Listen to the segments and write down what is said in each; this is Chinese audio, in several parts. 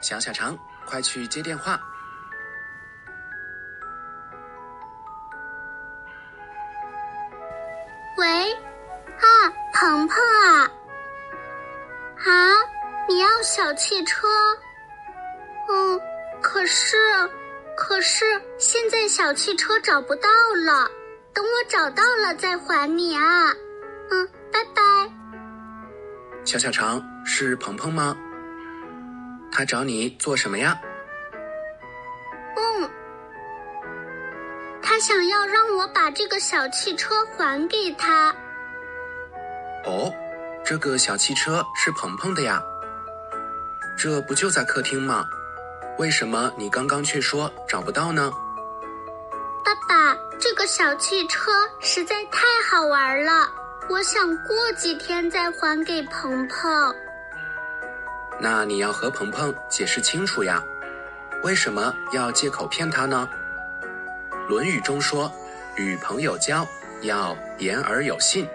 小小肠，快去接电话。喂，啊，鹏鹏啊，啊，你要小汽车？嗯，可是，可是现在小汽车找不到了，等我找到了再还你啊。嗯，拜拜。小小肠是鹏鹏吗？他找你做什么呀？嗯，他想要让我把这个小汽车还给他。哦，这个小汽车是鹏鹏的呀。这不就在客厅吗？为什么你刚刚却说找不到呢？爸爸，这个小汽车实在太好玩了，我想过几天再还给鹏鹏。那你要和鹏鹏解释清楚呀，为什么要借口骗他呢？《论语》中说，与朋友交要言而有信，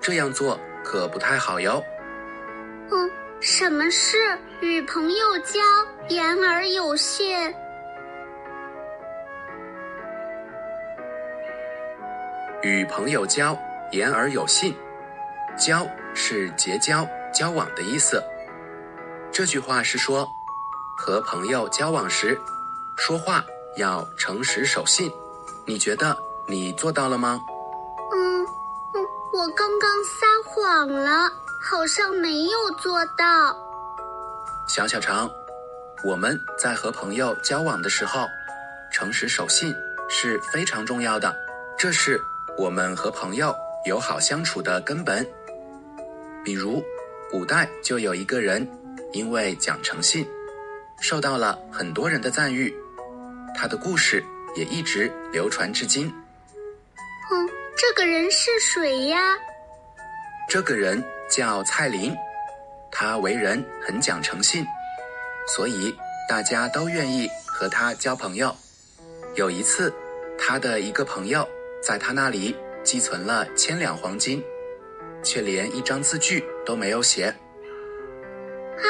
这样做可不太好哟。嗯，什么是与朋友交言而有信？与朋友交言而有信，交是结交、交往的意思。这句话是说，和朋友交往时，说话要诚实守信。你觉得你做到了吗？嗯，我我刚刚撒谎了，好像没有做到。小小肠，我们在和朋友交往的时候，诚实守信是非常重要的，这是我们和朋友友好相处的根本。比如，古代就有一个人。因为讲诚信，受到了很多人的赞誉，他的故事也一直流传至今。嗯，这个人是谁呀？这个人叫蔡林，他为人很讲诚信，所以大家都愿意和他交朋友。有一次，他的一个朋友在他那里寄存了千两黄金，却连一张字据都没有写。啊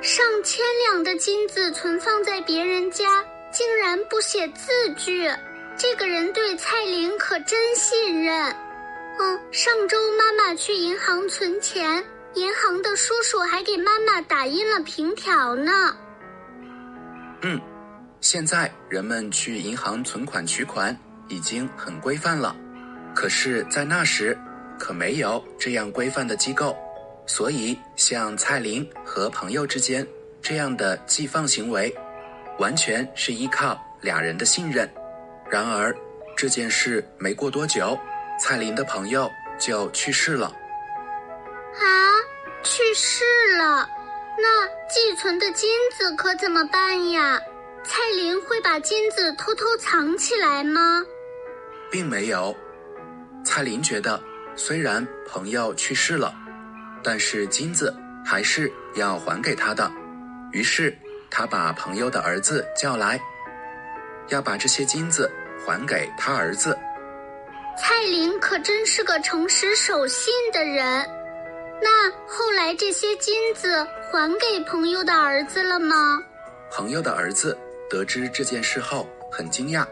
上千两的金子存放在别人家，竟然不写字据，这个人对蔡玲可真信任。嗯，上周妈妈去银行存钱，银行的叔叔还给妈妈打印了凭条呢。嗯，现在人们去银行存款取款已经很规范了，可是，在那时可没有这样规范的机构。所以，像蔡琳和朋友之间这样的寄放行为，完全是依靠俩人的信任。然而，这件事没过多久，蔡琳的朋友就去世了。啊，去世了？那寄存的金子可怎么办呀？蔡琳会把金子偷偷藏起来吗？并没有。蔡琳觉得，虽然朋友去世了。但是金子还是要还给他的，于是他把朋友的儿子叫来，要把这些金子还给他儿子。蔡林可真是个诚实守信的人。那后来这些金子还给朋友的儿子了吗？朋友的儿子得知这件事后很惊讶，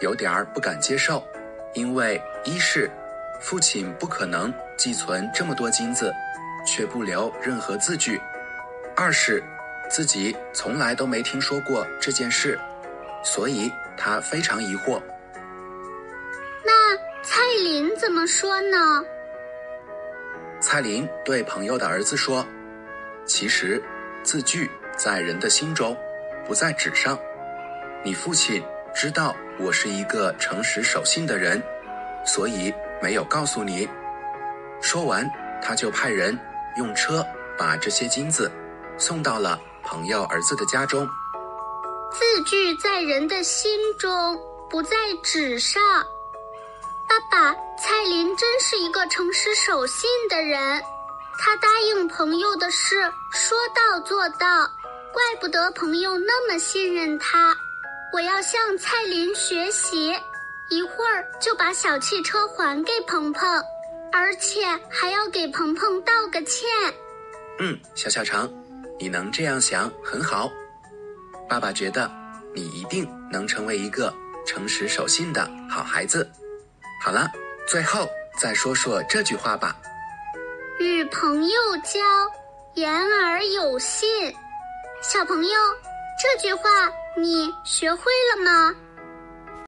有点儿不敢接受，因为一是父亲不可能寄存这么多金子。却不留任何字据。二是自己从来都没听说过这件事，所以他非常疑惑。那蔡林怎么说呢？蔡林对朋友的儿子说：“其实字据在人的心中，不在纸上。你父亲知道我是一个诚实守信的人，所以没有告诉你。”说完，他就派人。用车把这些金子送到了朋友儿子的家中。字句在人的心中，不在纸上。爸爸，蔡林真是一个诚实守信的人，他答应朋友的事说到做到，怪不得朋友那么信任他。我要向蔡林学习，一会儿就把小汽车还给鹏鹏。而且还要给鹏鹏道个歉。嗯，小小肠，你能这样想很好。爸爸觉得你一定能成为一个诚实守信的好孩子。好了，最后再说说这句话吧：与朋友交，言而有信。小朋友，这句话你学会了吗？